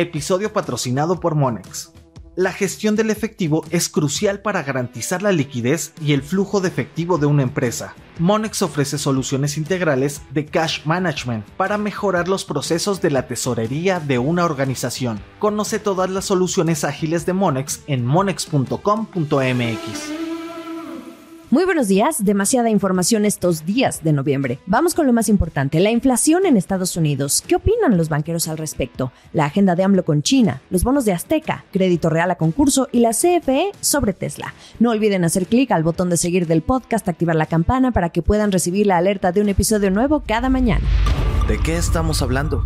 Episodio patrocinado por Monex. La gestión del efectivo es crucial para garantizar la liquidez y el flujo de efectivo de una empresa. Monex ofrece soluciones integrales de cash management para mejorar los procesos de la tesorería de una organización. Conoce todas las soluciones ágiles de Monex en monex.com.mx. Muy buenos días, demasiada información estos días de noviembre. Vamos con lo más importante, la inflación en Estados Unidos. ¿Qué opinan los banqueros al respecto? La agenda de AMLO con China, los bonos de Azteca, crédito real a concurso y la CFE sobre Tesla. No olviden hacer clic al botón de seguir del podcast, activar la campana para que puedan recibir la alerta de un episodio nuevo cada mañana. ¿De qué estamos hablando?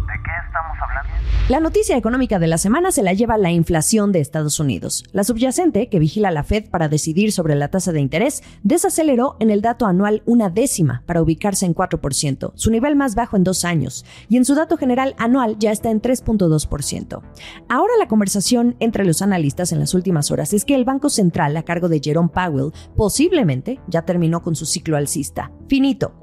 La noticia económica de la semana se la lleva la inflación de Estados Unidos. La subyacente, que vigila la Fed para decidir sobre la tasa de interés, desaceleró en el dato anual una décima para ubicarse en 4%, su nivel más bajo en dos años, y en su dato general anual ya está en 3.2%. Ahora la conversación entre los analistas en las últimas horas es que el Banco Central a cargo de Jerome Powell posiblemente ya terminó con su ciclo alcista. Finito.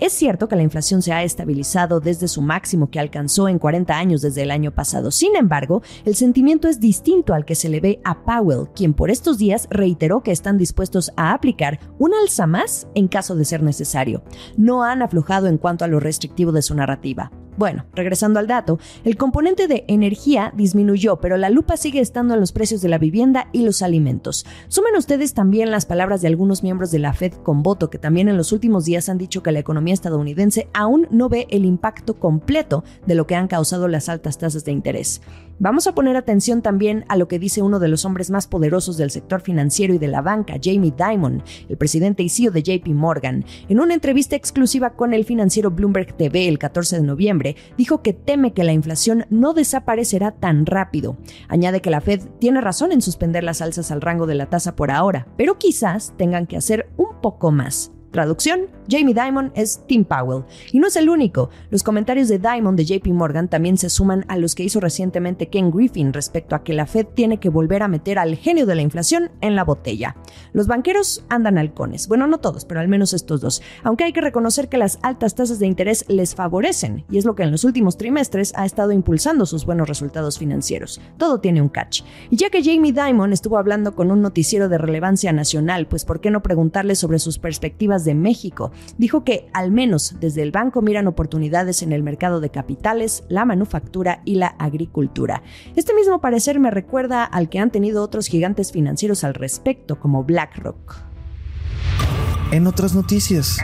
Es cierto que la inflación se ha estabilizado desde su máximo que alcanzó en 40 años desde el año pasado. Sin embargo, el sentimiento es distinto al que se le ve a Powell, quien por estos días reiteró que están dispuestos a aplicar un alza más en caso de ser necesario. No han aflojado en cuanto a lo restrictivo de su narrativa. Bueno, regresando al dato, el componente de energía disminuyó, pero la lupa sigue estando en los precios de la vivienda y los alimentos. Sumen ustedes también las palabras de algunos miembros de la Fed con voto que también en los últimos días han dicho que la economía estadounidense aún no ve el impacto completo de lo que han causado las altas tasas de interés. Vamos a poner atención también a lo que dice uno de los hombres más poderosos del sector financiero y de la banca, Jamie Dimon, el presidente y CEO de JP Morgan. En una entrevista exclusiva con el financiero Bloomberg TV el 14 de noviembre, dijo que teme que la inflación no desaparecerá tan rápido. Añade que la Fed tiene razón en suspender las alzas al rango de la tasa por ahora, pero quizás tengan que hacer un poco más. Traducción, Jamie Dimon es Tim Powell. Y no es el único. Los comentarios de Dimon de JP Morgan también se suman a los que hizo recientemente Ken Griffin respecto a que la Fed tiene que volver a meter al genio de la inflación en la botella. Los banqueros andan halcones. Bueno, no todos, pero al menos estos dos. Aunque hay que reconocer que las altas tasas de interés les favorecen, y es lo que en los últimos trimestres ha estado impulsando sus buenos resultados financieros. Todo tiene un catch. Y ya que Jamie Dimon estuvo hablando con un noticiero de relevancia nacional, pues ¿por qué no preguntarle sobre sus perspectivas de México. Dijo que al menos desde el banco miran oportunidades en el mercado de capitales, la manufactura y la agricultura. Este mismo parecer me recuerda al que han tenido otros gigantes financieros al respecto, como BlackRock. En otras noticias.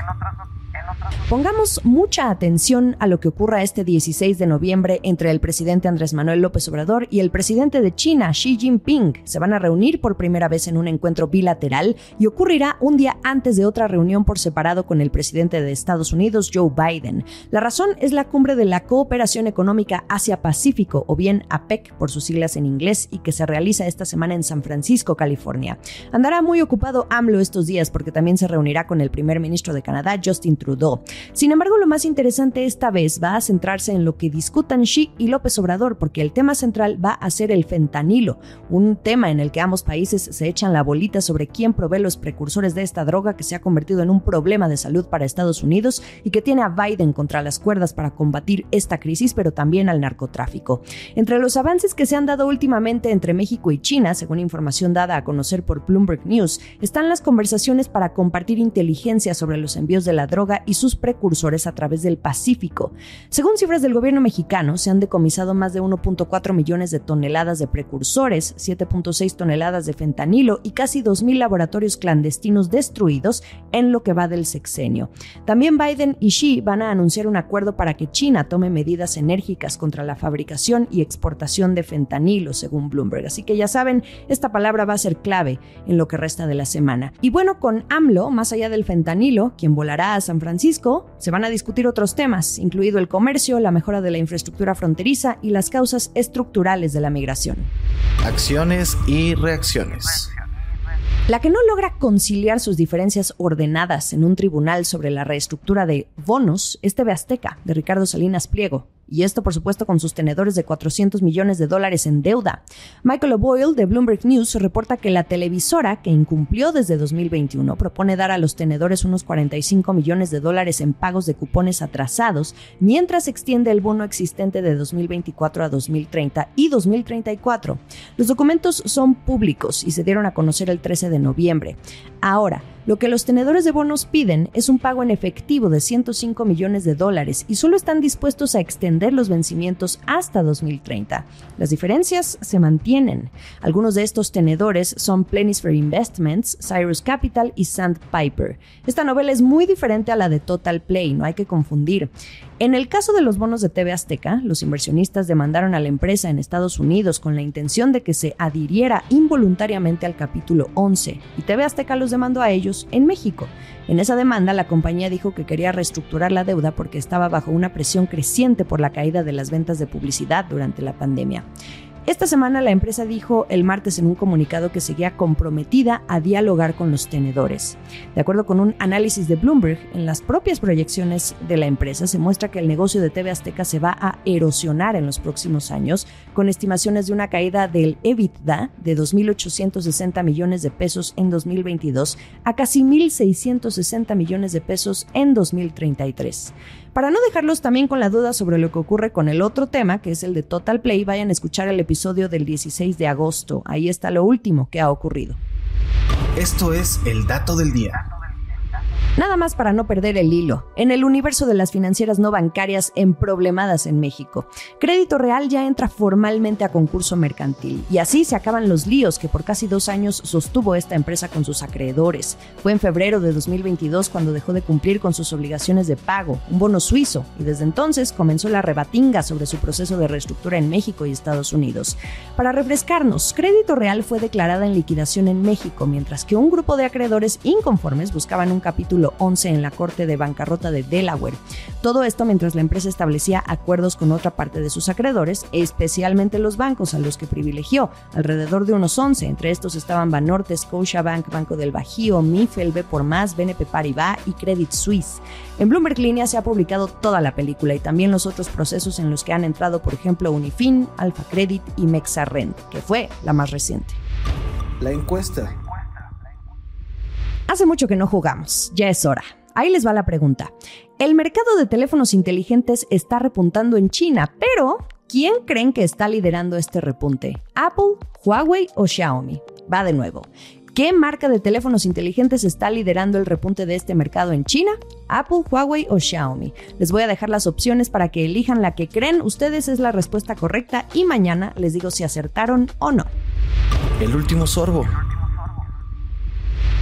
Pongamos mucha atención a lo que ocurra este 16 de noviembre entre el presidente Andrés Manuel López Obrador y el presidente de China, Xi Jinping. Se van a reunir por primera vez en un encuentro bilateral y ocurrirá un día antes de otra reunión por separado con el presidente de Estados Unidos, Joe Biden. La razón es la cumbre de la Cooperación Económica Asia-Pacífico, o bien APEC por sus siglas en inglés, y que se realiza esta semana en San Francisco, California. Andará muy ocupado AMLO estos días porque también se reunirá con el primer ministro de Canadá, Justin Trudeau. Sin embargo, lo más interesante esta vez va a centrarse en lo que discutan Xi y López Obrador, porque el tema central va a ser el fentanilo, un tema en el que ambos países se echan la bolita sobre quién provee los precursores de esta droga que se ha convertido en un problema de salud para Estados Unidos y que tiene a Biden contra las cuerdas para combatir esta crisis, pero también al narcotráfico. Entre los avances que se han dado últimamente entre México y China, según información dada a conocer por Bloomberg News, están las conversaciones para compartir inteligencia sobre los envíos de la droga y sus precursores a través del Pacífico. Según cifras del gobierno mexicano, se han decomisado más de 1.4 millones de toneladas de precursores, 7.6 toneladas de fentanilo y casi 2.000 laboratorios clandestinos destruidos en lo que va del sexenio. También Biden y Xi van a anunciar un acuerdo para que China tome medidas enérgicas contra la fabricación y exportación de fentanilo, según Bloomberg. Así que ya saben, esta palabra va a ser clave en lo que resta de la semana. Y bueno, con AMLO, más allá del fentanilo, quien volará a San Francisco, se van a discutir otros temas, incluido el comercio, la mejora de la infraestructura fronteriza y las causas estructurales de la migración. Acciones y reacciones. La que no logra conciliar sus diferencias ordenadas en un tribunal sobre la reestructura de bonos es TV Azteca, de Ricardo Salinas Pliego. Y esto por supuesto con sus tenedores de 400 millones de dólares en deuda. Michael O'Boyle de Bloomberg News reporta que la televisora, que incumplió desde 2021, propone dar a los tenedores unos 45 millones de dólares en pagos de cupones atrasados, mientras extiende el bono existente de 2024 a 2030 y 2034. Los documentos son públicos y se dieron a conocer el 13 de noviembre. Ahora, lo que los tenedores de bonos piden es un pago en efectivo de 105 millones de dólares y solo están dispuestos a extender los vencimientos hasta 2030. Las diferencias se mantienen. Algunos de estos tenedores son Planisphere Investments, Cyrus Capital y Sandpiper. Esta novela es muy diferente a la de Total Play, no hay que confundir. En el caso de los bonos de TV Azteca, los inversionistas demandaron a la empresa en Estados Unidos con la intención de que se adhiriera involuntariamente al capítulo 11 y TV Azteca los demandó a ellos en México. En esa demanda, la compañía dijo que quería reestructurar la deuda porque estaba bajo una presión creciente por la caída de las ventas de publicidad durante la pandemia. Esta semana la empresa dijo el martes en un comunicado que seguía comprometida a dialogar con los tenedores. De acuerdo con un análisis de Bloomberg, en las propias proyecciones de la empresa se muestra que el negocio de TV Azteca se va a erosionar en los próximos años, con estimaciones de una caída del EBITDA de 2.860 millones de pesos en 2022 a casi 1.660 millones de pesos en 2033. Para no dejarlos también con la duda sobre lo que ocurre con el otro tema, que es el de Total Play, vayan a escuchar el episodio del 16 de agosto. Ahí está lo último que ha ocurrido. Esto es el dato del día. Nada más para no perder el hilo. En el universo de las financieras no bancarias emproblemadas en México, Crédito Real ya entra formalmente a concurso mercantil y así se acaban los líos que por casi dos años sostuvo esta empresa con sus acreedores. Fue en febrero de 2022 cuando dejó de cumplir con sus obligaciones de pago, un bono suizo, y desde entonces comenzó la rebatinga sobre su proceso de reestructura en México y Estados Unidos. Para refrescarnos, Crédito Real fue declarada en liquidación en México, mientras que un grupo de acreedores inconformes buscaban un capítulo 11 en la Corte de Bancarrota de Delaware. Todo esto mientras la empresa establecía acuerdos con otra parte de sus acreedores, especialmente los bancos a los que privilegió, alrededor de unos 11. Entre estos estaban Banorte, Scotiabank, Banco del Bajío, Mifel, por Más, BNP Paribas y Credit Suisse. En Bloomberg Línea se ha publicado toda la película y también los otros procesos en los que han entrado, por ejemplo, Unifin, Alfa Credit y Mexarrend, que fue la más reciente. La encuesta. Hace mucho que no jugamos, ya es hora. Ahí les va la pregunta. El mercado de teléfonos inteligentes está repuntando en China, pero ¿quién creen que está liderando este repunte? ¿Apple, Huawei o Xiaomi? Va de nuevo. ¿Qué marca de teléfonos inteligentes está liderando el repunte de este mercado en China? ¿Apple, Huawei o Xiaomi? Les voy a dejar las opciones para que elijan la que creen ustedes es la respuesta correcta y mañana les digo si acertaron o no. El último sorbo.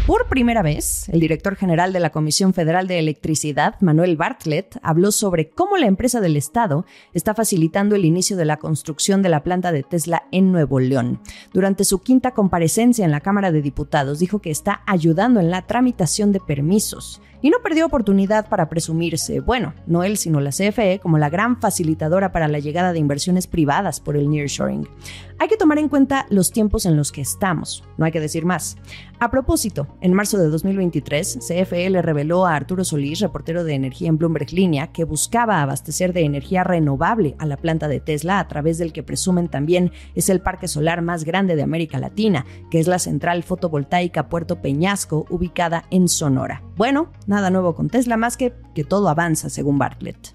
Por primera vez, el director general de la Comisión Federal de Electricidad, Manuel Bartlett, habló sobre cómo la empresa del Estado está facilitando el inicio de la construcción de la planta de Tesla en Nuevo León. Durante su quinta comparecencia en la Cámara de Diputados, dijo que está ayudando en la tramitación de permisos y no perdió oportunidad para presumirse, bueno, no él sino la CFE, como la gran facilitadora para la llegada de inversiones privadas por el nearshoring. Hay que tomar en cuenta los tiempos en los que estamos, no hay que decir más. A propósito, en marzo de 2023, CFE le reveló a Arturo Solís, reportero de energía en Bloomberg Línea, que buscaba abastecer de energía renovable a la planta de Tesla a través del que presumen también es el parque solar más grande de América Latina, que es la central fotovoltaica Puerto Peñasco, ubicada en Sonora. Bueno, nada nuevo con Tesla más que que todo avanza según Bartlett.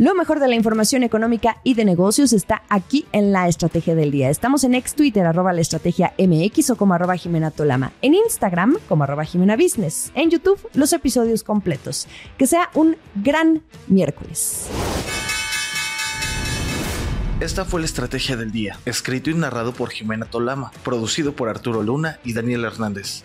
Lo mejor de la información económica y de negocios está aquí en la estrategia del día. Estamos en ex Twitter, arroba la estrategia MX o como arroba Jimena Tolama. En Instagram, como arroba Jimena Business. En YouTube, los episodios completos. Que sea un gran miércoles. Esta fue la estrategia del día, escrito y narrado por Jimena Tolama, producido por Arturo Luna y Daniel Hernández.